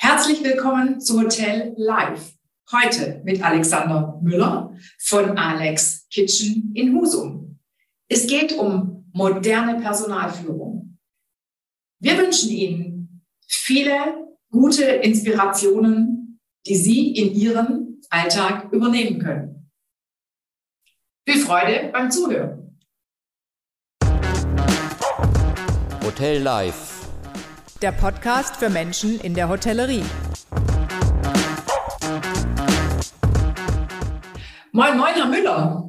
Herzlich willkommen zu Hotel Live. Heute mit Alexander Müller von Alex Kitchen in Husum. Es geht um moderne Personalführung. Wir wünschen Ihnen viele gute Inspirationen, die Sie in Ihren Alltag übernehmen können. Viel Freude beim Zuhören. Hotel Live der Podcast für Menschen in der Hotellerie. Moin, moin, Herr Müller.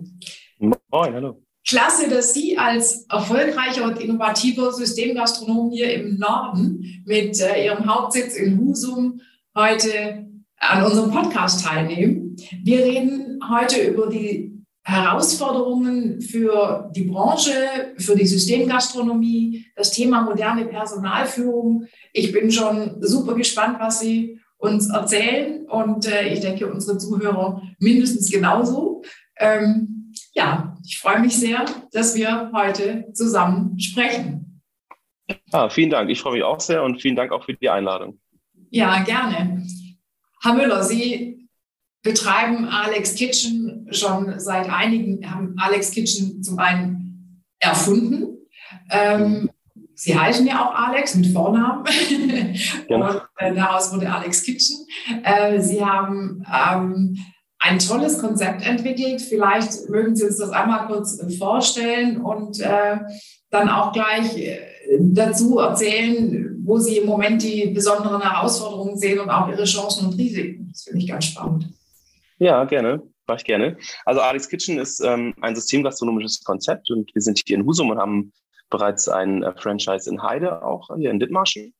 Moin, hallo. Klasse, dass Sie als erfolgreicher und innovativer Systemgastronom hier im Norden mit äh, Ihrem Hauptsitz in Husum heute an unserem Podcast teilnehmen. Wir reden heute über die Herausforderungen für die Branche, für die Systemgastronomie, das Thema moderne Personalführung. Ich bin schon super gespannt, was Sie uns erzählen und äh, ich denke, unsere Zuhörer mindestens genauso. Ähm, ja, ich freue mich sehr, dass wir heute zusammen sprechen. Ah, vielen Dank. Ich freue mich auch sehr und vielen Dank auch für die Einladung. Ja, gerne. Herr Müller, Sie betreiben Alex Kitchen schon seit einigen, haben Alex Kitchen zum einen erfunden. Ähm, Sie heißen ja auch Alex mit Vornamen. Genau. Und äh, daraus wurde Alex Kitchen. Äh, Sie haben ähm, ein tolles Konzept entwickelt. Vielleicht mögen Sie uns das einmal kurz vorstellen und äh, dann auch gleich dazu erzählen, wo Sie im Moment die besonderen Herausforderungen sehen und auch Ihre Chancen und Risiken. Das finde ich ganz spannend. Ja, gerne. Mach ich gerne. Also Alex Kitchen ist ähm, ein systemgastronomisches Konzept und wir sind hier in Husum und haben bereits ein äh, Franchise in Heide, auch hier in Dithmarschen.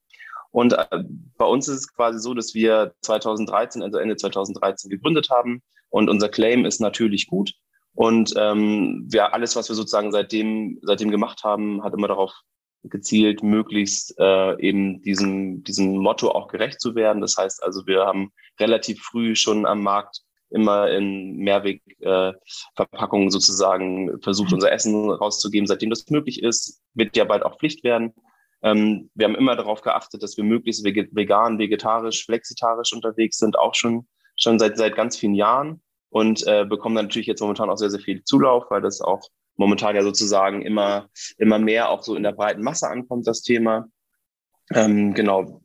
Und äh, bei uns ist es quasi so, dass wir 2013, also Ende 2013 gegründet haben und unser Claim ist natürlich gut. Und ähm, wir, alles, was wir sozusagen seitdem, seitdem gemacht haben, hat immer darauf gezielt, möglichst äh, eben diesem, diesem Motto auch gerecht zu werden. Das heißt also, wir haben relativ früh schon am Markt immer in Mehrwegverpackungen äh, sozusagen versucht, unser Essen rauszugeben. Seitdem das möglich ist, wird ja bald auch Pflicht werden. Ähm, wir haben immer darauf geachtet, dass wir möglichst vegan, vegetarisch, flexitarisch unterwegs sind, auch schon, schon seit, seit ganz vielen Jahren und äh, bekommen dann natürlich jetzt momentan auch sehr, sehr viel Zulauf, weil das auch momentan ja sozusagen immer, immer mehr auch so in der breiten Masse ankommt, das Thema. Ähm, genau,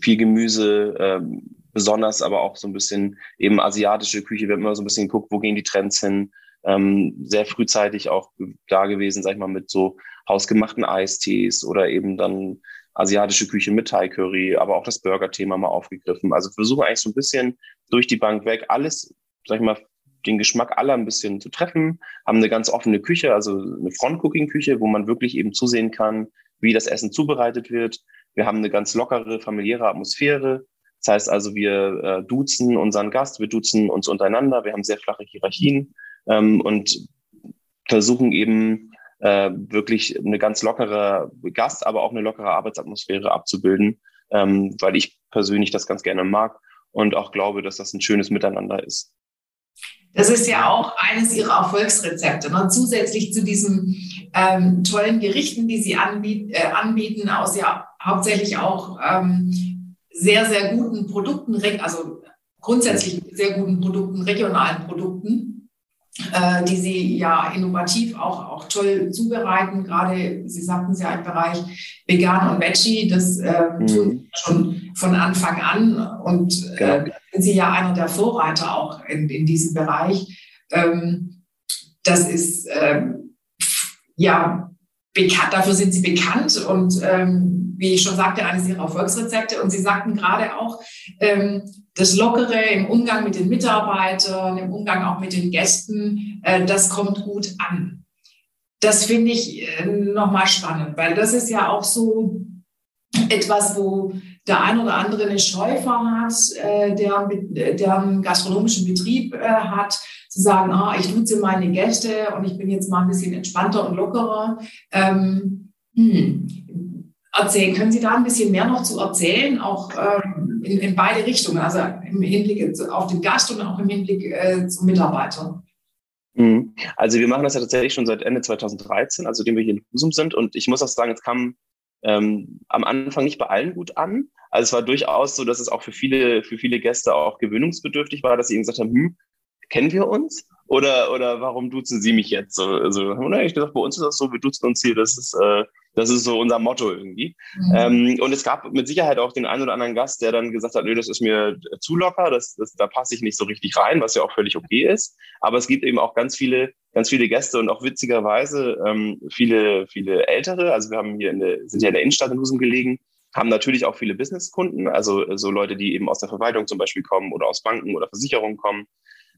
viel Gemüse, ähm, besonders aber auch so ein bisschen eben asiatische Küche. Wir haben immer so ein bisschen geguckt, wo gehen die Trends hin. Ähm, sehr frühzeitig auch da gewesen, sag ich mal, mit so hausgemachten Eistees oder eben dann asiatische Küche mit Thai Curry, aber auch das Burger-Thema mal aufgegriffen. Also versuche eigentlich so ein bisschen durch die Bank weg alles, sag ich mal, den Geschmack aller ein bisschen zu treffen, haben eine ganz offene Küche, also eine Front-Cooking-Küche, wo man wirklich eben zusehen kann, wie das Essen zubereitet wird. Wir haben eine ganz lockere, familiäre Atmosphäre. Das heißt also, wir äh, duzen unseren Gast, wir duzen uns untereinander, wir haben sehr flache Hierarchien ähm, und versuchen eben äh, wirklich eine ganz lockere Gast, aber auch eine lockere Arbeitsatmosphäre abzubilden, ähm, weil ich persönlich das ganz gerne mag und auch glaube, dass das ein schönes Miteinander ist. Das ist ja auch eines Ihrer Erfolgsrezepte. Ne? Zusätzlich zu diesen ähm, tollen Gerichten, die Sie anbiet, äh, anbieten, aus ja hauptsächlich auch ähm, sehr, sehr guten Produkten, also grundsätzlich sehr guten Produkten, regionalen Produkten, äh, die sie ja innovativ auch, auch toll zubereiten. Gerade, Sie sagten es ja im Bereich Vegan und Veggie, das äh, mhm. tun Sie schon von Anfang an und äh, genau. sind Sie ja einer der Vorreiter auch in, in diesem Bereich. Ähm, das ist ähm, ja bekannt, dafür sind Sie bekannt und ähm, wie ich schon sagte, eines ihrer Erfolgsrezepte. Und Sie sagten gerade auch, ähm, das Lockere im Umgang mit den Mitarbeitern, im Umgang auch mit den Gästen, äh, das kommt gut an. Das finde ich äh, nochmal spannend, weil das ist ja auch so etwas, wo der ein oder andere eine Scheu hat, äh, der, der einen gastronomischen Betrieb äh, hat, zu sagen, ah, ich duze meine Gäste und ich bin jetzt mal ein bisschen entspannter und lockerer. Ähm, hm, erzählen. Können Sie da ein bisschen mehr noch zu erzählen, auch ähm, in, in, beide Richtungen, also im Hinblick auf den Gast und auch im Hinblick äh, zum Mitarbeiter? Mhm. Also wir machen das ja tatsächlich schon seit Ende 2013, also dem wir hier in Husum sind. Und ich muss auch sagen, es kam ähm, am Anfang nicht bei allen gut an, Also es war durchaus so, dass es auch für viele, für viele Gäste auch gewöhnungsbedürftig war, dass sie eben gesagt haben, hm, kennen wir uns? Oder, oder warum duzen Sie mich jetzt? So, also, oder ich gesagt, bei uns ist das so, wir duzen uns hier, das ist, äh, das ist so unser Motto irgendwie. Mhm. Ähm, und es gab mit Sicherheit auch den einen oder anderen Gast, der dann gesagt hat, nö, das ist mir zu locker, das, das, da passe ich nicht so richtig rein, was ja auch völlig okay ist. Aber es gibt eben auch ganz viele, ganz viele Gäste und auch witzigerweise ähm, viele, viele ältere. Also wir haben hier in der, sind ja in der Innenstadt in Husum gelegen, haben natürlich auch viele Businesskunden, also so Leute, die eben aus der Verwaltung zum Beispiel kommen oder aus Banken oder Versicherungen kommen.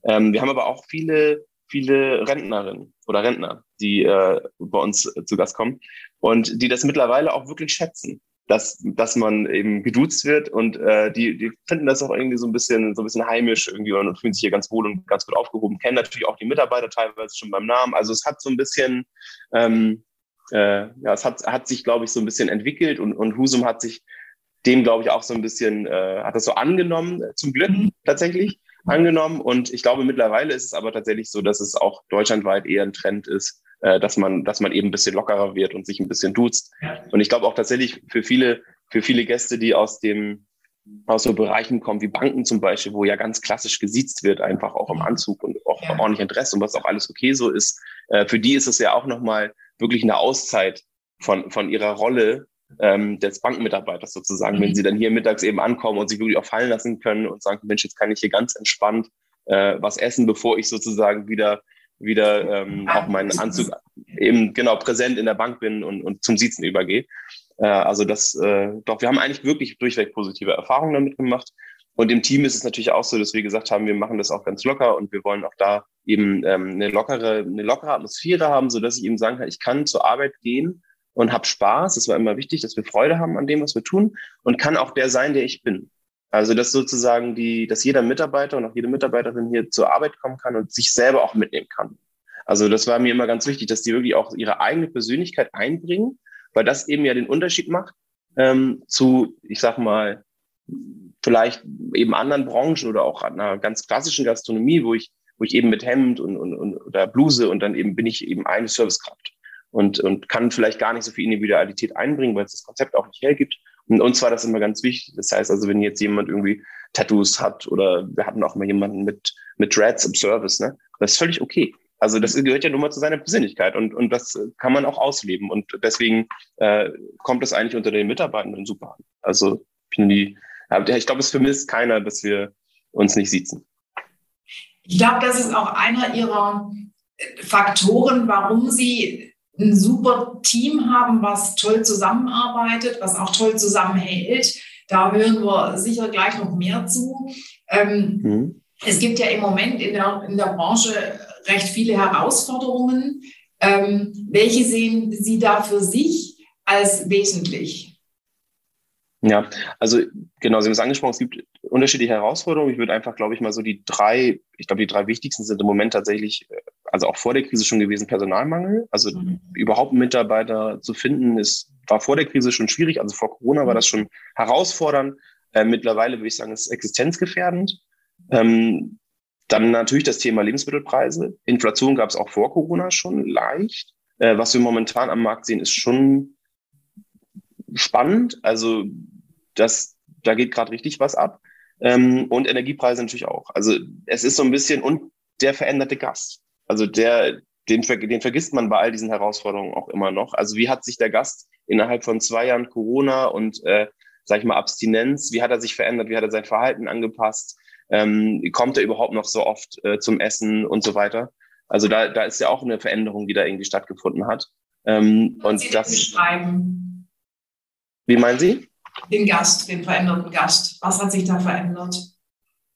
Ähm, wir haben aber auch viele, viele Rentnerinnen oder Rentner, die äh, bei uns zu Gast kommen und die das mittlerweile auch wirklich schätzen, dass, dass man eben geduzt wird und äh, die, die finden das auch irgendwie so ein bisschen, so ein bisschen heimisch irgendwie und fühlen sich hier ganz wohl und ganz gut aufgehoben, kennen natürlich auch die Mitarbeiter teilweise schon beim Namen. Also es hat so ein bisschen, ähm, äh, ja, es hat, hat sich, glaube ich, so ein bisschen entwickelt und, und Husum hat sich dem, glaube ich, auch so ein bisschen, äh, hat das so angenommen, zum Glück tatsächlich angenommen. Und ich glaube, mittlerweile ist es aber tatsächlich so, dass es auch deutschlandweit eher ein Trend ist, äh, dass man, dass man eben ein bisschen lockerer wird und sich ein bisschen duzt. Und ich glaube auch tatsächlich für viele, für viele Gäste, die aus dem, aus so Bereichen kommen wie Banken zum Beispiel, wo ja ganz klassisch gesiezt wird, einfach auch im Anzug und auch ja. ordentlich Interesse und was auch alles okay so ist. Äh, für die ist es ja auch nochmal wirklich eine Auszeit von, von ihrer Rolle ähm, des Bankmitarbeiters sozusagen, mhm. wenn sie dann hier mittags eben ankommen und sich wirklich auch fallen lassen können und sagen, Mensch, jetzt kann ich hier ganz entspannt äh, was essen, bevor ich sozusagen wieder wieder ähm, auch meinen Anzug eben genau präsent in der Bank bin und, und zum Sitzen übergehe. Äh, also das, äh, doch, wir haben eigentlich wirklich durchweg positive Erfahrungen damit gemacht. Und im Team ist es natürlich auch so, dass wir gesagt haben, wir machen das auch ganz locker und wir wollen auch da eben ähm, eine lockere, eine lockere Atmosphäre haben, so dass ich eben sagen kann, ich kann zur Arbeit gehen und habe Spaß. Es war immer wichtig, dass wir Freude haben an dem, was wir tun und kann auch der sein, der ich bin. Also dass sozusagen die, dass jeder Mitarbeiter und auch jede Mitarbeiterin hier zur Arbeit kommen kann und sich selber auch mitnehmen kann. Also das war mir immer ganz wichtig, dass die wirklich auch ihre eigene Persönlichkeit einbringen, weil das eben ja den Unterschied macht ähm, zu, ich sag mal, vielleicht eben anderen Branchen oder auch einer ganz klassischen Gastronomie, wo ich, wo ich eben mit Hemd und, und, und oder Bluse und dann eben bin ich eben eine Servicekraft und, und kann vielleicht gar nicht so viel Individualität einbringen, weil es das Konzept auch nicht hergibt. Und uns war das immer ganz wichtig. Das heißt also, wenn jetzt jemand irgendwie Tattoos hat oder wir hatten auch mal jemanden mit, mit Dreads im Service, ne? Das ist völlig okay. Also das gehört ja nur mal zu seiner Persönlichkeit und, und das kann man auch ausleben. Und deswegen äh, kommt das eigentlich unter den Mitarbeitenden super an. Also die, ich glaube, es vermisst keiner, dass wir uns nicht sitzen. Ich glaube, das ist auch einer ihrer Faktoren, warum sie ein super Team haben, was toll zusammenarbeitet, was auch toll zusammenhält. Da hören wir sicher gleich noch mehr zu. Ähm, mhm. Es gibt ja im Moment in der, in der Branche recht viele Herausforderungen. Ähm, welche sehen Sie da für sich als wesentlich? Ja, also genau, Sie haben es angesprochen, es gibt unterschiedliche Herausforderungen. Ich würde einfach, glaube ich, mal so die drei, ich glaube, die drei wichtigsten sind im Moment tatsächlich, äh, also auch vor der Krise schon gewesen, Personalmangel. Also mhm. überhaupt einen Mitarbeiter zu finden, ist, war vor der Krise schon schwierig. Also vor Corona war das schon herausfordernd. Äh, mittlerweile würde ich sagen, ist existenzgefährdend. Ähm, dann natürlich das Thema Lebensmittelpreise. Inflation gab es auch vor Corona schon leicht. Äh, was wir momentan am Markt sehen, ist schon spannend. Also das, da geht gerade richtig was ab. Ähm, und Energiepreise natürlich auch. Also es ist so ein bisschen und der veränderte Gast. Also der, den, den vergisst man bei all diesen Herausforderungen auch immer noch. Also wie hat sich der Gast innerhalb von zwei Jahren Corona und, äh, sag ich mal, Abstinenz, wie hat er sich verändert, wie hat er sein Verhalten angepasst, ähm, kommt er überhaupt noch so oft äh, zum Essen und so weiter. Also da, da ist ja auch eine Veränderung, die da irgendwie stattgefunden hat. Ähm, und das beschreiben. Wie meinen Sie? Den Gast, den veränderten Gast. Was hat sich da verändert?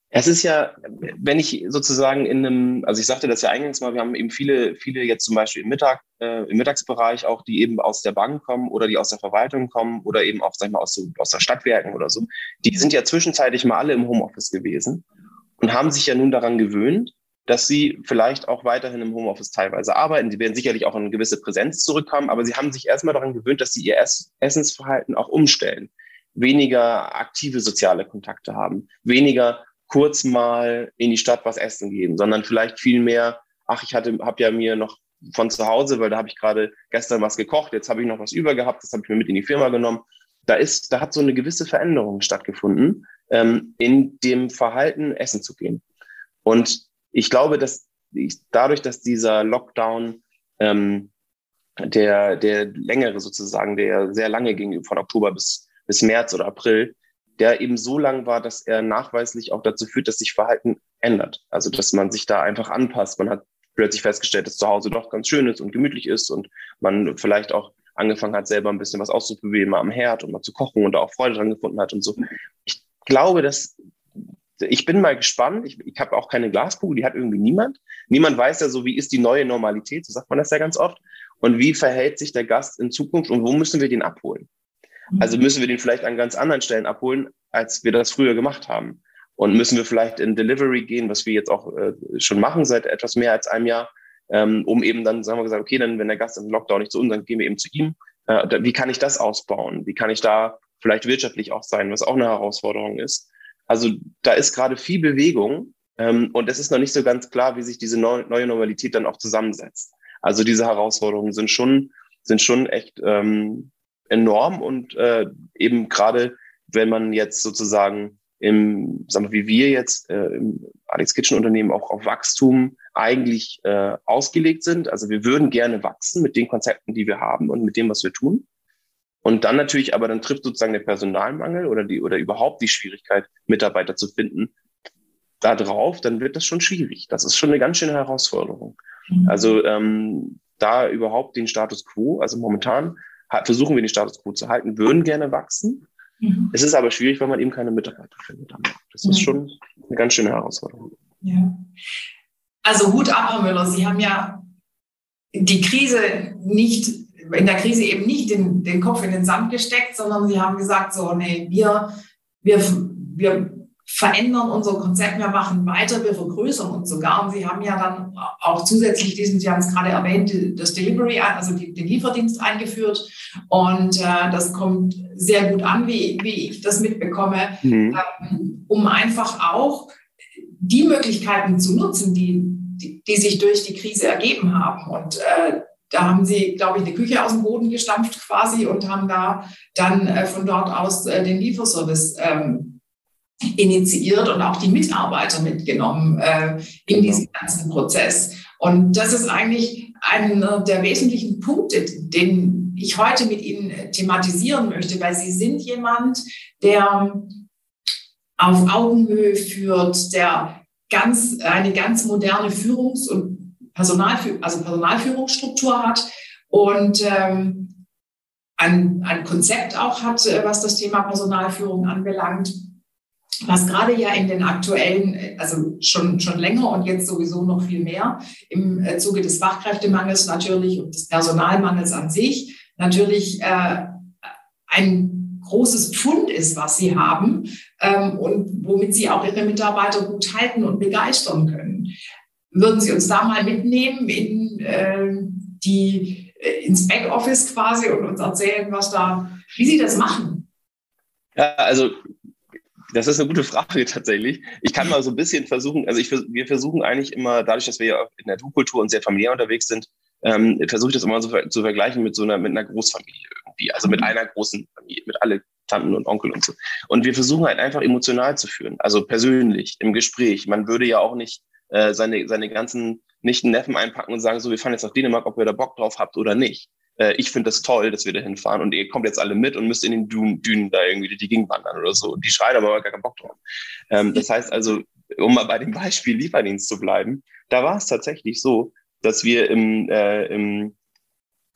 Es ist ja, wenn ich sozusagen in einem, also ich sagte das ja eingangs mal, wir haben eben viele, viele jetzt zum Beispiel im Mittag, äh, im Mittagsbereich auch, die eben aus der Bank kommen oder die aus der Verwaltung kommen oder eben auch, sag ich mal, aus, so, aus der Stadtwerken oder so. Die sind ja zwischenzeitlich mal alle im Homeoffice gewesen und haben sich ja nun daran gewöhnt, dass sie vielleicht auch weiterhin im Homeoffice teilweise arbeiten. Sie werden sicherlich auch eine gewisse Präsenz zurückkommen, aber sie haben sich erstmal daran gewöhnt, dass sie ihr Ess Essensverhalten auch umstellen. Weniger aktive soziale Kontakte haben, weniger kurz mal in die Stadt was essen gehen, sondern vielleicht viel mehr, ach, ich hatte, habe ja mir noch von zu Hause, weil da habe ich gerade gestern was gekocht, jetzt habe ich noch was über gehabt, das habe ich mir mit in die Firma genommen. da ist, da hat so eine gewisse Veränderung stattgefunden ähm, in dem Verhalten, essen zu gehen. Und ich glaube, dass ich, dadurch, dass dieser Lockdown, ähm, der, der längere sozusagen, der sehr lange ging, von Oktober bis, bis März oder April, der eben so lang war, dass er nachweislich auch dazu führt, dass sich Verhalten ändert. Also, dass man sich da einfach anpasst. Man hat plötzlich festgestellt, dass zu Hause doch ganz schön ist und gemütlich ist und man vielleicht auch angefangen hat, selber ein bisschen was auszuprobieren, mal am Herd und mal zu kochen und da auch Freude dran gefunden hat und so. Ich glaube, dass ich bin mal gespannt. Ich, ich habe auch keine Glaskugel, die hat irgendwie niemand. Niemand weiß ja so, wie ist die neue Normalität, so sagt man das ja ganz oft. Und wie verhält sich der Gast in Zukunft und wo müssen wir den abholen? Also müssen wir den vielleicht an ganz anderen Stellen abholen, als wir das früher gemacht haben. Und müssen wir vielleicht in Delivery gehen, was wir jetzt auch äh, schon machen seit etwas mehr als einem Jahr, ähm, um eben dann, sagen wir gesagt, okay, dann, wenn der Gast im Lockdown nicht zu uns, dann gehen wir eben zu ihm. Äh, wie kann ich das ausbauen? Wie kann ich da vielleicht wirtschaftlich auch sein, was auch eine Herausforderung ist? Also da ist gerade viel Bewegung ähm, und es ist noch nicht so ganz klar, wie sich diese neu, neue Normalität dann auch zusammensetzt. Also diese Herausforderungen sind schon, sind schon echt ähm, enorm und äh, eben gerade, wenn man jetzt sozusagen im, sagen wir, wie wir jetzt äh, im Alex Kitchen Unternehmen auch auf Wachstum eigentlich äh, ausgelegt sind. Also wir würden gerne wachsen mit den Konzepten, die wir haben und mit dem, was wir tun. Und dann natürlich, aber dann trifft sozusagen der Personalmangel oder die oder überhaupt die Schwierigkeit, Mitarbeiter zu finden, da drauf, dann wird das schon schwierig. Das ist schon eine ganz schöne Herausforderung. Mhm. Also ähm, da überhaupt den Status quo, also momentan versuchen wir den Status quo zu halten, würden gerne wachsen. Mhm. Es ist aber schwierig, weil man eben keine Mitarbeiter findet. Das ist mhm. schon eine ganz schöne Herausforderung. Ja. Also Hut ab, Herr Müller. Sie haben ja die Krise nicht, in der Krise eben nicht den, den Kopf in den Sand gesteckt, sondern Sie haben gesagt, so, nee, wir, wir, wir verändern unser Konzept, wir machen weiter, wir vergrößern uns sogar. Und Sie haben ja dann auch zusätzlich diesen, Sie haben es gerade erwähnt, das Delivery, also den Lieferdienst eingeführt. Und äh, das kommt sehr gut an, wie, wie ich das mitbekomme, mhm. ähm, um einfach auch die Möglichkeiten zu nutzen, die, die, die sich durch die Krise ergeben haben. Und äh, da haben sie, glaube ich, eine Küche aus dem Boden gestampft quasi und haben da dann äh, von dort aus äh, den Lieferservice ähm, initiiert und auch die Mitarbeiter mitgenommen äh, in diesen ganzen Prozess. Und das ist eigentlich einer der wesentlichen Punkte, den ich heute mit Ihnen thematisieren möchte, weil Sie sind jemand, der auf Augenhöhe führt, der ganz, eine ganz moderne Führungs- und Personalfü also Personalführungsstruktur hat und ähm, ein, ein Konzept auch hat, äh, was das Thema Personalführung anbelangt, was gerade ja in den aktuellen, also schon, schon länger und jetzt sowieso noch viel mehr im äh, Zuge des Fachkräftemangels natürlich und des Personalmangels an sich natürlich äh, ein großes Pfund ist, was sie haben ähm, und womit sie auch ihre Mitarbeiter gut halten und begeistern können. Würden Sie uns da mal mitnehmen in äh, die ins Backoffice quasi und uns erzählen, was da, wie Sie das machen? Ja, also das ist eine gute Frage tatsächlich. Ich kann mal so ein bisschen versuchen, also ich, wir versuchen eigentlich immer, dadurch, dass wir ja in der Du-Kultur und sehr familiär unterwegs sind, ähm, versuche ich das immer so zu vergleichen mit so einer, mit einer Großfamilie irgendwie, also mit mhm. einer großen Familie, mit alle Tanten und Onkel und so. Und wir versuchen halt einfach emotional zu führen, also persönlich, im Gespräch. Man würde ja auch nicht äh, seine, seine ganzen Nichten, Neffen einpacken und sagen, so, wir fahren jetzt nach Dänemark, ob ihr da Bock drauf habt oder nicht. Äh, ich finde das toll, dass wir da hinfahren und ihr kommt jetzt alle mit und müsst in den Dünen, Dünen da irgendwie die Gegend wandern oder so. Die schreien aber gar keinen Bock drauf. Ähm, das heißt also, um mal bei dem Beispiel Lieferdienst zu bleiben, da war es tatsächlich so, dass wir im, äh, im,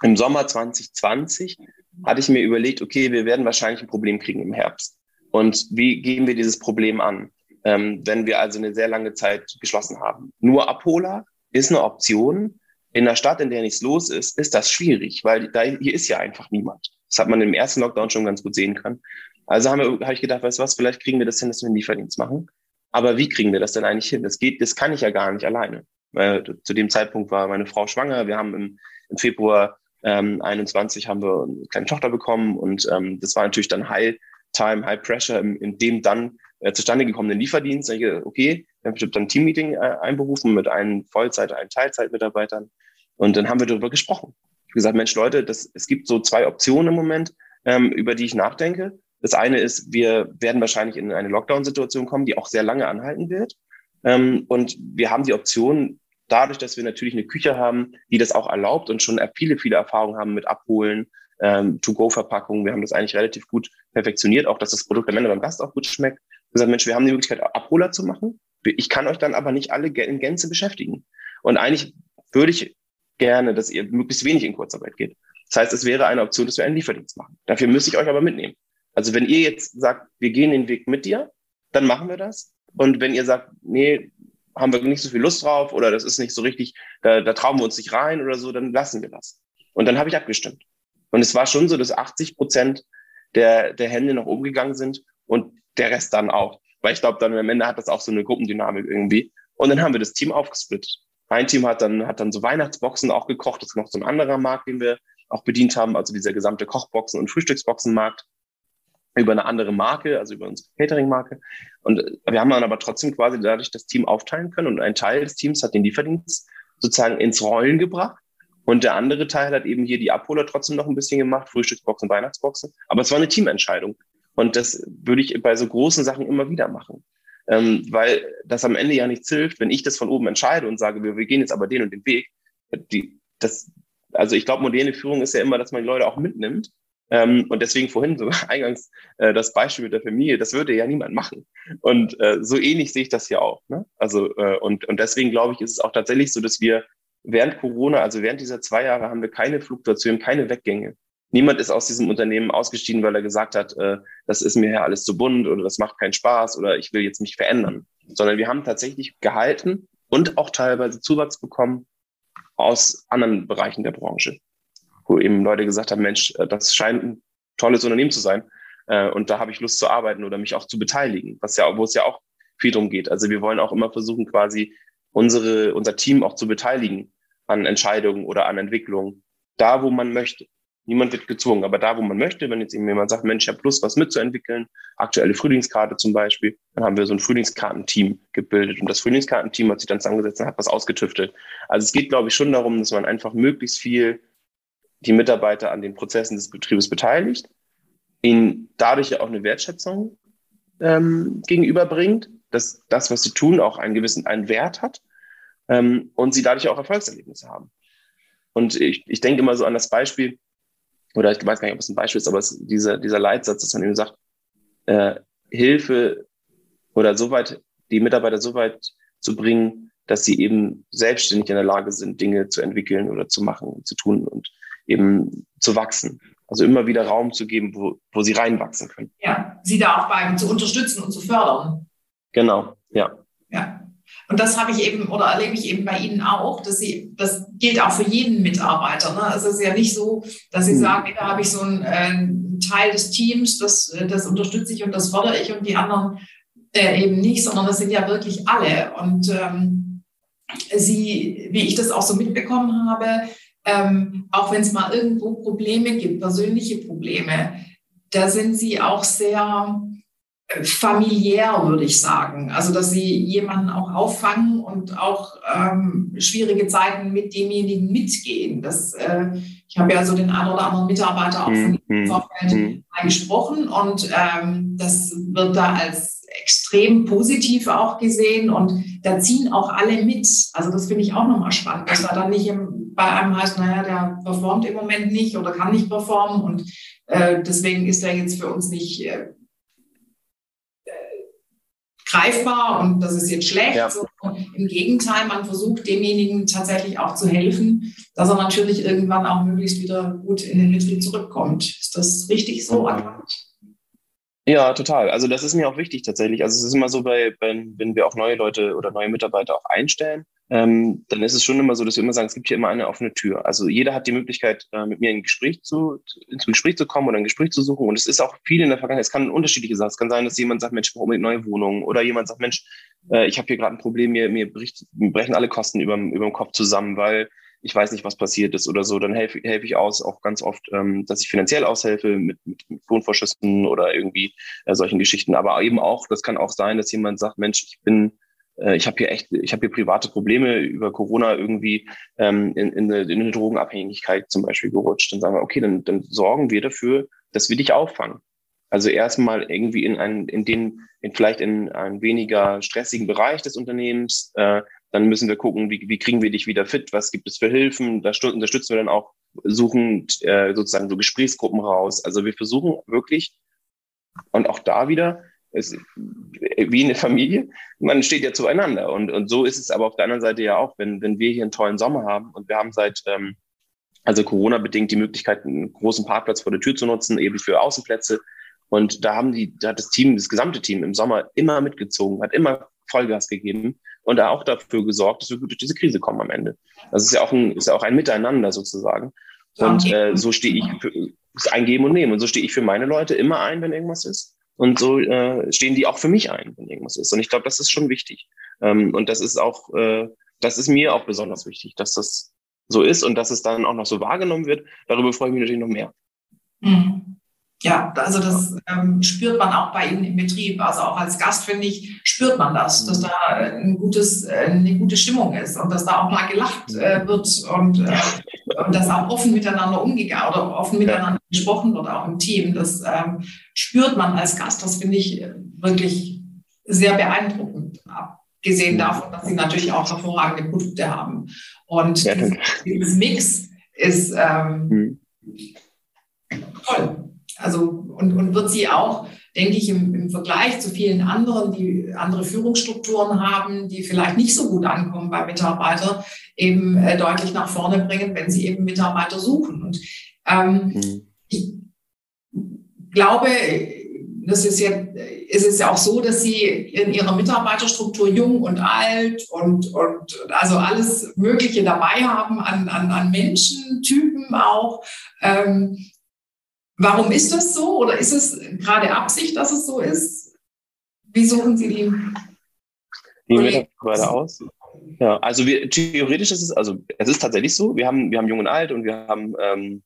im Sommer 2020 hatte ich mir überlegt, okay, wir werden wahrscheinlich ein Problem kriegen im Herbst. Und wie gehen wir dieses Problem an, ähm, wenn wir also eine sehr lange Zeit geschlossen haben? Nur Abholer ist eine Option. In einer Stadt, in der nichts los ist, ist das schwierig, weil da, hier ist ja einfach niemand. Das hat man im ersten Lockdown schon ganz gut sehen können. Also habe hab ich gedacht, weißt du was, vielleicht kriegen wir das hin, dass wir einen Lieferdienst machen. Aber wie kriegen wir das denn eigentlich hin? Das geht, das kann ich ja gar nicht alleine. Äh, zu dem Zeitpunkt war meine Frau schwanger. Wir haben im, im Februar ähm, 21 haben wir eine kleine Tochter bekommen und ähm, das war natürlich dann High Time, High Pressure in, in dem dann äh, zustande gekommenen Lieferdienst. Ich, okay, wir haben dann ein Teammeeting äh, einberufen mit einem Vollzeit-, einem Teilzeitmitarbeitern und dann haben wir darüber gesprochen. Ich habe gesagt, Mensch, Leute, das, es gibt so zwei Optionen im Moment. ähm, über die ich nachdenke. Das eine ist, wir werden wahrscheinlich in eine Lockdown-Situation kommen, die auch sehr lange anhalten wird. Ähm, und wir haben die Option, dadurch, dass wir natürlich eine Küche haben, die das auch erlaubt und schon viele, viele Erfahrungen haben mit Abholen, ähm, To-Go-Verpackungen. Wir haben das eigentlich relativ gut perfektioniert, auch dass das Produkt am Ende beim Gast auch gut schmeckt. Gesagt, Mensch, wir haben die Möglichkeit, Abholer zu machen. Ich kann euch dann aber nicht alle in Gänze beschäftigen. Und eigentlich würde ich gerne, dass ihr möglichst wenig in Kurzarbeit geht. Das heißt, es wäre eine Option, dass wir einen Lieferdienst machen. Dafür müsste ich euch aber mitnehmen. Also wenn ihr jetzt sagt, wir gehen den Weg mit dir, dann machen wir das. Und wenn ihr sagt, nee, haben wir nicht so viel Lust drauf oder das ist nicht so richtig, da, da trauen wir uns nicht rein oder so, dann lassen wir das. Und dann habe ich abgestimmt. Und es war schon so, dass 80 Prozent der, der Hände nach oben gegangen sind und der Rest dann auch. Weil ich glaube, dann am Ende hat das auch so eine Gruppendynamik irgendwie. Und dann haben wir das Team aufgesplittet. Ein Team hat dann, hat dann so Weihnachtsboxen auch gekocht. Das ist noch so ein anderer Markt, den wir auch bedient haben. Also dieser gesamte Kochboxen- und Frühstücksboxenmarkt über eine andere Marke, also über unsere Catering-Marke. Und wir haben dann aber trotzdem quasi dadurch das Team aufteilen können und ein Teil des Teams hat den Lieferdienst sozusagen ins Rollen gebracht. Und der andere Teil hat eben hier die Abholer trotzdem noch ein bisschen gemacht, Frühstücksboxen, Weihnachtsboxen. Aber es war eine Teamentscheidung. Und das würde ich bei so großen Sachen immer wieder machen. Ähm, weil das am Ende ja nichts hilft, wenn ich das von oben entscheide und sage, wir, wir gehen jetzt aber den und den Weg. Die, das, also ich glaube, moderne Führung ist ja immer, dass man die Leute auch mitnimmt ähm, und deswegen vorhin so eingangs äh, das Beispiel mit der Familie, das würde ja niemand machen. Und äh, so ähnlich sehe ich das ja auch. Ne? Also äh, und, und deswegen glaube ich, ist es auch tatsächlich so, dass wir während Corona, also während dieser zwei Jahre, haben wir keine Fluktuation, keine Weggänge. Niemand ist aus diesem Unternehmen ausgestiegen, weil er gesagt hat, äh, das ist mir ja alles zu bunt oder das macht keinen Spaß oder ich will jetzt mich verändern. Sondern wir haben tatsächlich gehalten und auch teilweise Zuwachs bekommen aus anderen Bereichen der Branche wo eben Leute gesagt haben, Mensch, äh, das scheint ein tolles Unternehmen zu sein. Äh, und da habe ich Lust zu arbeiten oder mich auch zu beteiligen, was ja, wo es ja auch viel drum geht. Also wir wollen auch immer versuchen, quasi unsere, unser Team auch zu beteiligen an Entscheidungen oder an Entwicklungen, da wo man möchte. Niemand wird gezwungen, aber da, wo man möchte, wenn jetzt jemand sagt, Mensch, ich habe Lust, was mitzuentwickeln, aktuelle Frühlingskarte zum Beispiel, dann haben wir so ein Frühlingskartenteam gebildet und das Frühlingskartenteam hat sich dann zusammengesetzt und hat was ausgetüftelt. Also es geht, glaube ich, schon darum, dass man einfach möglichst viel die Mitarbeiter an den Prozessen des Betriebes beteiligt, ihnen dadurch auch eine Wertschätzung ähm, gegenüberbringt, dass das, was sie tun, auch einen gewissen einen Wert hat ähm, und sie dadurch auch Erfolgserlebnisse haben. Und ich, ich denke immer so an das Beispiel, oder ich weiß gar nicht, ob es ein Beispiel ist, aber es dieser, dieser Leitsatz, dass man eben sagt, äh, Hilfe oder soweit, die Mitarbeiter so weit zu bringen, dass sie eben selbstständig in der Lage sind, Dinge zu entwickeln oder zu machen, zu tun und eben zu wachsen. Also immer wieder Raum zu geben, wo, wo sie reinwachsen können. Ja, sie da auch beim zu unterstützen und zu fördern. Genau, ja. Und das habe ich eben oder erlebe ich eben bei Ihnen auch, dass Sie, das gilt auch für jeden Mitarbeiter. Ne? Also es ist ja nicht so, dass Sie mhm. sagen, da habe ich so einen, äh, einen, Teil des Teams, das, das unterstütze ich und das fördere ich und die anderen äh, eben nicht, sondern das sind ja wirklich alle. Und ähm, Sie, wie ich das auch so mitbekommen habe, ähm, auch wenn es mal irgendwo Probleme gibt, persönliche Probleme, da sind sie auch sehr äh, familiär, würde ich sagen. Also, dass sie jemanden auch auffangen und auch ähm, schwierige Zeiten mit demjenigen mitgehen. Das, äh, ich habe ja so den einen oder anderen Mitarbeiter auch von mhm. Vorfeld mhm. gesprochen und ähm, das wird da als extrem positiv auch gesehen und da ziehen auch alle mit. Also das finde ich auch nochmal spannend, dass da dann nicht im, bei einem heißt, naja, der performt im Moment nicht oder kann nicht performen und äh, deswegen ist er jetzt für uns nicht äh greifbar und das ist jetzt schlecht. Ja. So, Im Gegenteil, man versucht demjenigen tatsächlich auch zu helfen, dass er natürlich irgendwann auch möglichst wieder gut in den Betrieb zurückkommt. Ist das richtig so erkannt? Ja, total. Also das ist mir auch wichtig tatsächlich. Also es ist immer so, bei, bei wenn wir auch neue Leute oder neue Mitarbeiter auch einstellen, ähm, dann ist es schon immer so, dass wir immer sagen, es gibt hier immer eine offene Tür. Also jeder hat die Möglichkeit, äh, mit mir in Gespräch zu, ins Gespräch zu kommen oder ein Gespräch zu suchen. Und es ist auch viel in der Vergangenheit. Es kann unterschiedliche sein. Es kann sein, dass jemand sagt, Mensch, ich brauche unbedingt neue Wohnungen. Oder jemand sagt, Mensch, äh, ich habe hier gerade ein Problem, mir, mir, bricht, mir brechen alle Kosten über, dem Kopf zusammen, weil ich weiß nicht, was passiert ist oder so, dann helfe helf ich aus, auch ganz oft, ähm, dass ich finanziell aushelfe mit, mit, mit Lohnvorschüssen oder irgendwie äh, solchen Geschichten. Aber eben auch, das kann auch sein, dass jemand sagt, Mensch, ich bin, äh, ich habe hier echt, ich habe hier private Probleme über Corona irgendwie ähm, in, in, eine, in eine Drogenabhängigkeit zum Beispiel gerutscht. Dann sagen wir, okay, dann, dann sorgen wir dafür, dass wir dich auffangen. Also erstmal irgendwie in einen, in den, in vielleicht in einen weniger stressigen Bereich des Unternehmens. Äh, dann müssen wir gucken, wie, wie kriegen wir dich wieder fit, was gibt es für Hilfen. Da unterstützen wir dann auch, suchen äh, sozusagen so Gesprächsgruppen raus. Also wir versuchen wirklich, und auch da wieder, es, wie eine Familie, man steht ja zueinander. Und, und so ist es aber auf der anderen Seite ja auch, wenn, wenn wir hier einen tollen Sommer haben und wir haben seit ähm, also Corona-bedingt die Möglichkeit, einen großen Parkplatz vor der Tür zu nutzen, eben für Außenplätze. Und da haben die, da hat das Team, das gesamte Team im Sommer immer mitgezogen, hat immer Vollgas gegeben und da auch dafür gesorgt, dass wir gut durch diese Krise kommen am Ende. Das ist ja auch ein, ist ja auch ein Miteinander sozusagen. Und äh, so stehe ich für, ist ein Geben und Nehmen. Und so stehe ich für meine Leute immer ein, wenn irgendwas ist. Und so äh, stehen die auch für mich ein, wenn irgendwas ist. Und ich glaube, das ist schon wichtig. Ähm, und das ist auch, äh, das ist mir auch besonders wichtig, dass das so ist und dass es dann auch noch so wahrgenommen wird. Darüber freue ich mich natürlich noch mehr. Mhm. Ja, also das ähm, spürt man auch bei Ihnen im Betrieb. Also auch als Gast, finde ich, spürt man das, dass da ein gutes, äh, eine gute Stimmung ist und dass da auch mal gelacht äh, wird und, äh, und dass auch offen miteinander umgegangen oder offen miteinander gesprochen wird, auch im Team. Das ähm, spürt man als Gast. Das finde ich wirklich sehr beeindruckend. Abgesehen davon, dass Sie natürlich auch hervorragende Produkte haben. Und ja, dieses, dieses, Mix ist ähm, mhm. toll. Also, und, und wird sie auch, denke ich, im, im Vergleich zu vielen anderen, die andere Führungsstrukturen haben, die vielleicht nicht so gut ankommen bei Mitarbeitern, eben äh, deutlich nach vorne bringen, wenn sie eben Mitarbeiter suchen. Und ähm, mhm. ich glaube, das ist ja, es ist ja auch so, dass sie in ihrer Mitarbeiterstruktur jung und alt und, und also alles Mögliche dabei haben an, an, an Menschentypen auch. Ähm, Warum ist das so oder ist es gerade Absicht, dass es so ist? Wie suchen Sie die? Die Mitarbeiter aus? Ja, also wir, theoretisch ist es, also es ist tatsächlich so, wir haben, wir haben Jung und Alt und wir haben ähm,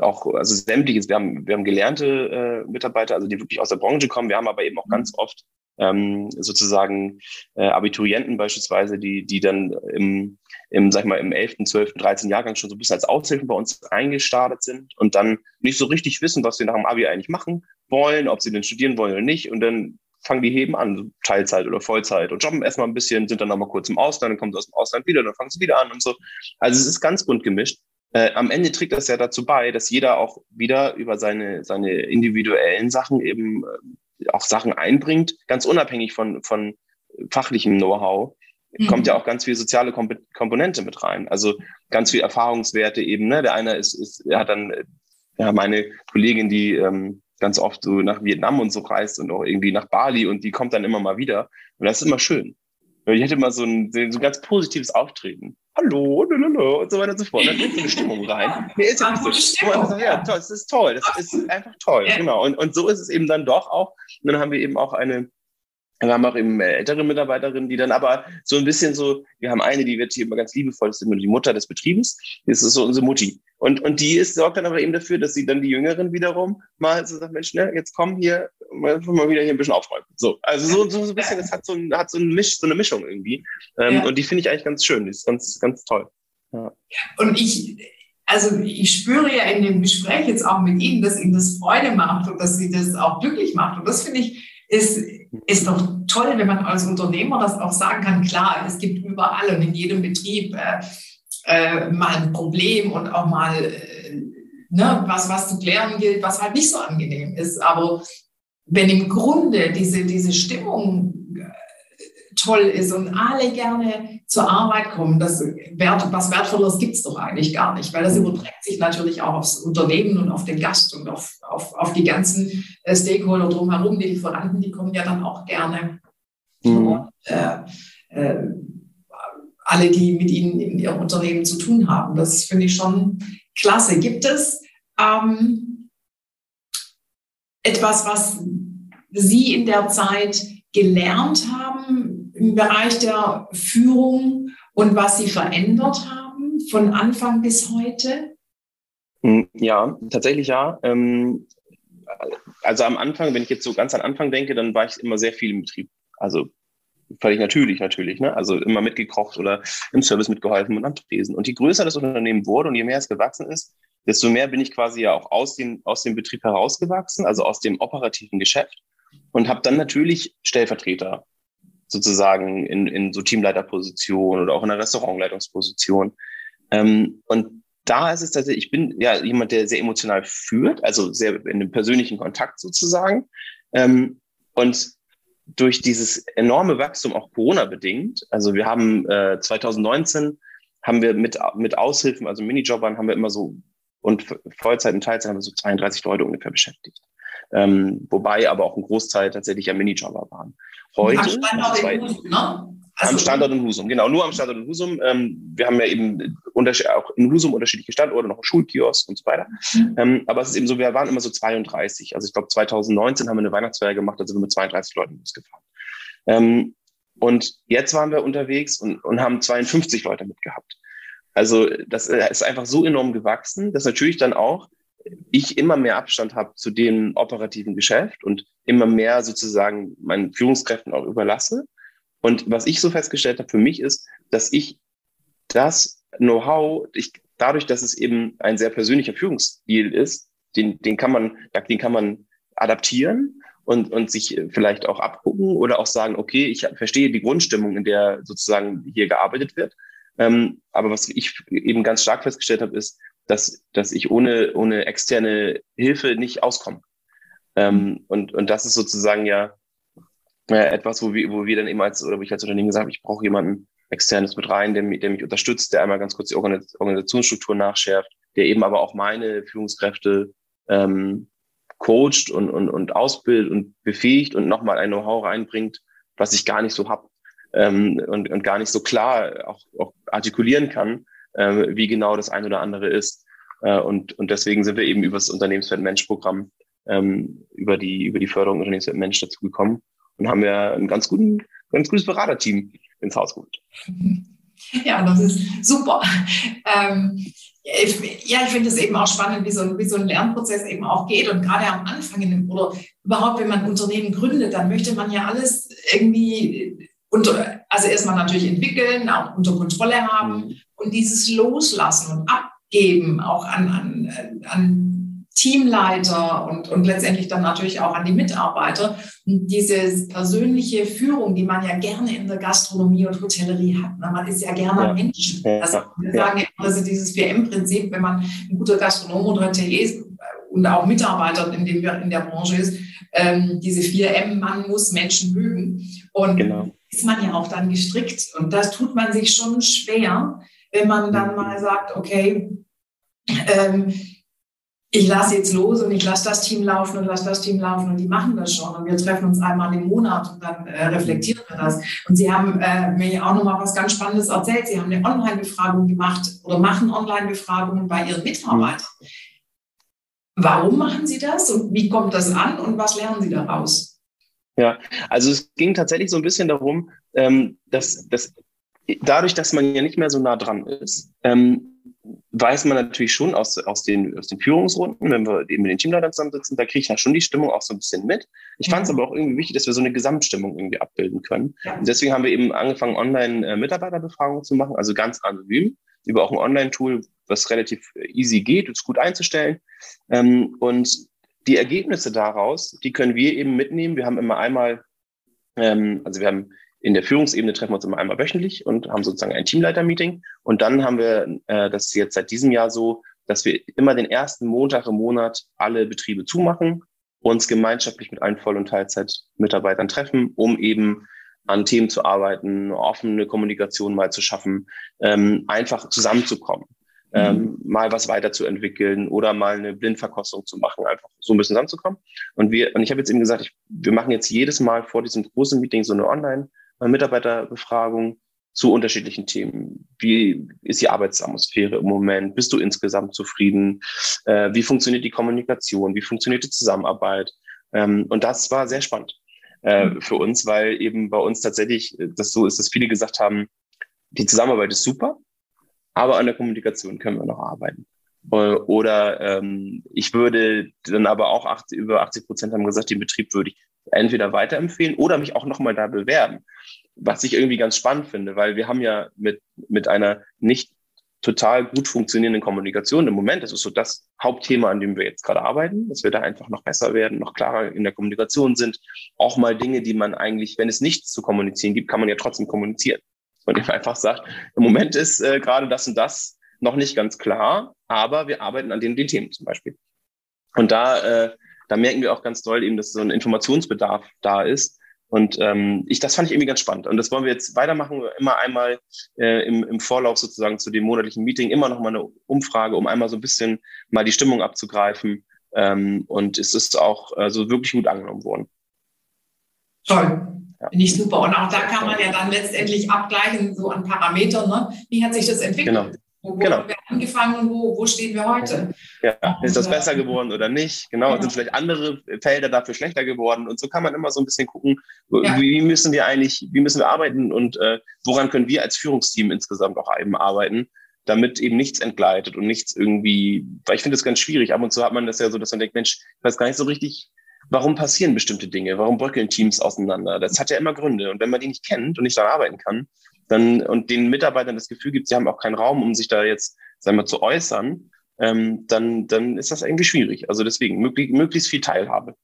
auch, also sämtliches, wir haben, wir haben gelernte äh, Mitarbeiter, also die wirklich aus der Branche kommen, wir haben aber eben auch ganz oft ähm, sozusagen äh, Abiturienten beispielsweise, die, die dann im, im, sag ich mal, im 11., 12., 13. Jahrgang schon so ein bisschen als Aushilfen bei uns eingestartet sind und dann nicht so richtig wissen, was sie nach dem Abi eigentlich machen wollen, ob sie denn studieren wollen oder nicht. Und dann fangen die Heben an, Teilzeit oder Vollzeit und jobben erstmal ein bisschen, sind dann nochmal kurz im Ausland, dann kommen sie aus dem Ausland wieder, dann fangen sie wieder an und so. Also es ist ganz bunt gemischt. Äh, am Ende trägt das ja dazu bei, dass jeder auch wieder über seine, seine individuellen Sachen eben äh, auch Sachen einbringt, ganz unabhängig von, von fachlichem Know-how mhm. kommt ja auch ganz viel soziale Komp Komponente mit rein. Also ganz viel Erfahrungswerte eben. Ne? Der eine ist, ist er hat dann ja meine Kollegin, die ähm, ganz oft so nach Vietnam und so reist und auch irgendwie nach Bali und die kommt dann immer mal wieder. Und das ist immer schön. Ich hätte mal so ein, so ein ganz positives Auftreten. Hallo, und so weiter und so fort. Da bringt so eine Stimmung rein. Nee, ist ja nicht so. Stimmung, ja, toll, das ist toll. Das ist einfach toll. Genau. Und, und so ist es eben dann doch auch. Und dann haben wir eben auch eine, wir haben auch eben ältere Mitarbeiterinnen, die dann aber so ein bisschen so, wir haben eine, die wird hier immer ganz liebevoll, das ist immer die Mutter des Betriebes, das ist so unsere Mutti. Und, und die ist, sorgt dann aber eben dafür, dass sie dann die Jüngeren wiederum mal so sagt, Mensch, ne, jetzt komm hier, mal, mal wieder hier ein bisschen aufräumen. So, also so, so, so ein bisschen, das hat so, ein, hat so, ein Misch, so eine Mischung irgendwie. Ähm, ja. Und die finde ich eigentlich ganz schön, die ist ganz, ganz toll. Ja. Und ich, also ich spüre ja in dem Gespräch jetzt auch mit Ihnen, dass Ihnen das Freude macht und dass Sie das auch glücklich macht. Und das finde ich, ist, ist doch toll, wenn man als Unternehmer das auch sagen kann. Klar, es gibt überall und in jedem Betrieb äh, äh, mal ein Problem und auch mal äh, ne, was, was zu klären gilt, was halt nicht so angenehm ist. Aber wenn im Grunde diese, diese Stimmung toll ist und alle gerne zur Arbeit kommen, das Wert, was Wertvolles gibt es doch eigentlich gar nicht, weil das überträgt sich natürlich auch aufs Unternehmen und auf den Gast und auf, auf, auf die ganzen äh, Stakeholder drumherum, die Lieferanten, die kommen ja dann auch gerne. Mhm. Und, äh, äh, alle, die mit ihnen in ihrem Unternehmen zu tun haben. Das finde ich schon klasse. Gibt es ähm, etwas, was Sie in der Zeit gelernt haben, im Bereich der Führung und was Sie verändert haben von Anfang bis heute? Hm, ja, tatsächlich ja. Ähm, also am Anfang, wenn ich jetzt so ganz am Anfang denke, dann war ich immer sehr viel im Betrieb. Also völlig natürlich, natürlich. Ne? Also immer mitgekocht oder im Service mitgeholfen und am Tresen. Und je größer das Unternehmen wurde und je mehr es gewachsen ist, desto mehr bin ich quasi ja auch aus dem, aus dem Betrieb herausgewachsen, also aus dem operativen Geschäft und habe dann natürlich Stellvertreter sozusagen in, in so Teamleiterposition oder auch in einer Restaurantleitungsposition. Ähm, und da ist es tatsächlich, ich bin ja jemand, der sehr emotional führt, also sehr in einem persönlichen Kontakt sozusagen. Ähm, und durch dieses enorme Wachstum, auch Corona-bedingt, also wir haben äh, 2019 haben wir mit, mit Aushilfen, also Minijobbern, haben wir immer so und Vollzeit und Teilzeit haben wir so 32 Leute ungefähr beschäftigt. Ähm, wobei aber auch ein Großteil tatsächlich ja Minijobber waren. Heute, Standort zwei, in Husum, ne? Also, am Standort in Husum, genau, nur am Standort in Husum. Ähm, wir haben ja eben auch in Husum unterschiedliche Standorte, noch einen Schulkiosk und so weiter. Mhm. Ähm, aber es ist eben so, wir waren immer so 32. Also ich glaube, 2019 haben wir eine Weihnachtsfeier gemacht, da sind wir mit 32 Leuten losgefahren. Ähm, und jetzt waren wir unterwegs und, und haben 52 Leute mitgehabt. Also das äh, ist einfach so enorm gewachsen, dass natürlich dann auch ich immer mehr Abstand habe zu dem operativen Geschäft und immer mehr sozusagen meinen Führungskräften auch überlasse. Und was ich so festgestellt habe für mich ist, dass ich das Know-how, ich, dadurch, dass es eben ein sehr persönlicher Führungsstil ist, den, den kann man, den kann man adaptieren und, und sich vielleicht auch abgucken oder auch sagen, okay, ich verstehe die Grundstimmung, in der sozusagen hier gearbeitet wird. Ähm, aber was ich eben ganz stark festgestellt habe, ist, dass, dass ich ohne, ohne externe Hilfe nicht auskomme. Ähm, und, und das ist sozusagen ja äh, etwas, wo wir, wo wir dann eben als, oder wo ich als Unternehmen gesagt habe, ich brauche jemanden externes mit rein, der, der mich unterstützt, der einmal ganz kurz die Organisationsstruktur nachschärft, der eben aber auch meine Führungskräfte ähm, coacht und, und, und ausbildet und befähigt und nochmal ein Know-how reinbringt, was ich gar nicht so hab ähm, und, und gar nicht so klar auch, auch artikulieren kann, äh, wie genau das ein oder andere ist. Äh, und, und deswegen sind wir eben über das Unternehmenswert Mensch Programm ähm, über die über die Förderung Unternehmenswert Mensch dazu gekommen und haben ja ein ganz guten ganz gutes Beraterteam ins Haus geholt. Ja, das ist super. Ähm, ja, ich finde es eben auch spannend, wie so, ein, wie so ein Lernprozess eben auch geht. Und gerade am Anfang dem, oder überhaupt, wenn man ein Unternehmen gründet, dann möchte man ja alles irgendwie unter, also erstmal natürlich entwickeln, auch unter Kontrolle haben mhm. und dieses Loslassen und Abgeben auch an, an, an Teamleiter und, und letztendlich dann natürlich auch an die Mitarbeiter. Und diese persönliche Führung, die man ja gerne in der Gastronomie und Hotellerie hat. Na, man ist ja gerne ja. Mensch. Also wir sagen ja immer, also dieses 4M-Prinzip, wenn man ein guter Gastronom oder Hotelier ist und auch Mitarbeiter in, dem, in der Branche ist, ähm, diese 4M, man muss Menschen mögen. Und genau ist man ja auch dann gestrickt. Und das tut man sich schon schwer, wenn man dann mhm. mal sagt, okay, ähm, ich lasse jetzt los und ich lasse das Team laufen und lasse das Team laufen und die machen das schon und wir treffen uns einmal im Monat und dann äh, reflektieren wir das. Und Sie haben äh, mir auch nochmal was ganz Spannendes erzählt. Sie haben eine Online-Befragung gemacht oder machen Online-Befragungen bei Ihren Mitarbeitern. Warum machen Sie das und wie kommt das an und was lernen Sie daraus? Ja, also es ging tatsächlich so ein bisschen darum, ähm, dass, dass dadurch, dass man ja nicht mehr so nah dran ist, ähm, weiß man natürlich schon aus, aus, den, aus den Führungsrunden, wenn wir eben mit den Teamleitern zusammensitzen, da kriege ich ja schon die Stimmung auch so ein bisschen mit. Ich fand es aber auch irgendwie wichtig, dass wir so eine Gesamtstimmung irgendwie abbilden können. Und deswegen haben wir eben angefangen, Online-Mitarbeiterbefragungen zu machen, also ganz anonym, über auch ein Online-Tool, was relativ easy geht, ist gut einzustellen. Ähm, und die Ergebnisse daraus, die können wir eben mitnehmen. Wir haben immer einmal, ähm, also wir haben in der Führungsebene treffen wir uns immer einmal wöchentlich und haben sozusagen ein Teamleiter-Meeting. Und dann haben wir äh, das jetzt seit diesem Jahr so, dass wir immer den ersten Montag im Monat alle Betriebe zumachen, uns gemeinschaftlich mit allen Voll- und Teilzeitmitarbeitern treffen, um eben an Themen zu arbeiten, offene Kommunikation mal zu schaffen, ähm, einfach zusammenzukommen ähm, mhm. mal was weiterzuentwickeln oder mal eine Blindverkostung zu machen, einfach so ein bisschen zusammenzukommen. Und wir, und ich habe jetzt eben gesagt, ich, wir machen jetzt jedes Mal vor diesem großen Meeting so eine Online-Mitarbeiterbefragung zu unterschiedlichen Themen. Wie ist die Arbeitsatmosphäre im Moment? Bist du insgesamt zufrieden? Äh, wie funktioniert die Kommunikation? Wie funktioniert die Zusammenarbeit? Ähm, und das war sehr spannend äh, mhm. für uns, weil eben bei uns tatsächlich das so ist, dass viele gesagt haben, die Zusammenarbeit ist super, aber an der Kommunikation können wir noch arbeiten. Äh, oder ähm, ich würde dann aber auch 80, über 80 Prozent haben gesagt, den Betrieb würde ich entweder weiterempfehlen oder mich auch nochmal da bewerben. Was ich irgendwie ganz spannend finde, weil wir haben ja mit, mit einer nicht total gut funktionierenden Kommunikation. Im Moment das ist so das Hauptthema, an dem wir jetzt gerade arbeiten, dass wir da einfach noch besser werden, noch klarer in der Kommunikation sind. Auch mal Dinge, die man eigentlich, wenn es nichts zu kommunizieren gibt, kann man ja trotzdem kommunizieren. Und ich einfach sagt, im Moment ist äh, gerade das und das noch nicht ganz klar, aber wir arbeiten an den, den Themen zum Beispiel. Und da, äh, da merken wir auch ganz doll eben, dass so ein Informationsbedarf da ist, und ähm, ich, das fand ich irgendwie ganz spannend. Und das wollen wir jetzt weitermachen, immer einmal äh, im, im Vorlauf sozusagen zu dem monatlichen Meeting, immer noch mal eine Umfrage, um einmal so ein bisschen mal die Stimmung abzugreifen. Ähm, und es ist auch also wirklich gut angenommen worden. Toll. Ja. Finde ich super. Und auch da kann man ja dann letztendlich abgleichen, so an Parametern, ne? wie hat sich das entwickelt? Genau. Wo, genau. haben wir angefangen und wo, wo stehen wir heute? Ja, ist das besser geworden oder nicht? Genau, ja. sind vielleicht andere Felder dafür schlechter geworden? Und so kann man immer so ein bisschen gucken, ja. wie müssen wir eigentlich, wie müssen wir arbeiten und äh, woran können wir als Führungsteam insgesamt auch eben arbeiten, damit eben nichts entgleitet und nichts irgendwie, weil ich finde es ganz schwierig. Ab und zu hat man das ja so, dass man denkt, Mensch, ich weiß gar nicht so richtig, warum passieren bestimmte Dinge? Warum bröckeln Teams auseinander? Das hat ja immer Gründe. Und wenn man die nicht kennt und nicht daran arbeiten kann, dann und den Mitarbeitern das Gefühl gibt, sie haben auch keinen Raum, um sich da jetzt, sagen wir, zu äußern, ähm, dann, dann ist das irgendwie schwierig. Also deswegen möglich, möglichst viel Teilhabe.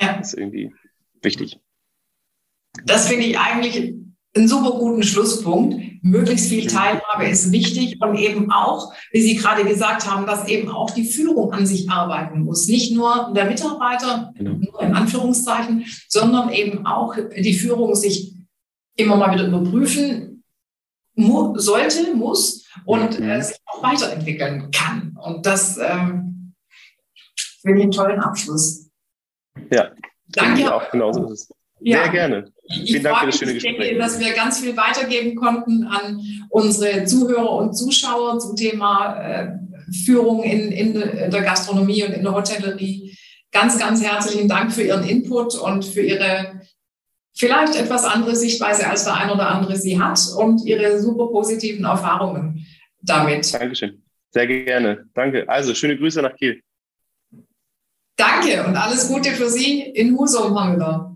Ja. Das ist irgendwie wichtig. Das finde ich eigentlich einen super guten Schlusspunkt. Möglichst viel Teilhabe ist wichtig und eben auch, wie Sie gerade gesagt haben, dass eben auch die Führung an sich arbeiten muss. Nicht nur der Mitarbeiter, genau. nur in Anführungszeichen, sondern eben auch die Führung sich immer mal wieder überprüfen, mu sollte, muss und mhm. äh, sich auch weiterentwickeln kann. Und das ähm, finde ich einen tollen Abschluss. Ja, danke. Auch genauso ist es. Ja. Sehr gerne. Vielen Dank für das schöne Gespräch. Ich denke, dass wir ganz viel weitergeben konnten an unsere Zuhörer und Zuschauer zum Thema äh, Führung in, in der Gastronomie und in der Hotellerie. Ganz, ganz herzlichen Dank für Ihren Input und für Ihre vielleicht etwas andere Sichtweise, als der ein oder andere sie hat und ihre super positiven Erfahrungen damit. Dankeschön. Sehr gerne. Danke. Also, schöne Grüße nach Kiel. Danke und alles Gute für Sie in Husum, Herr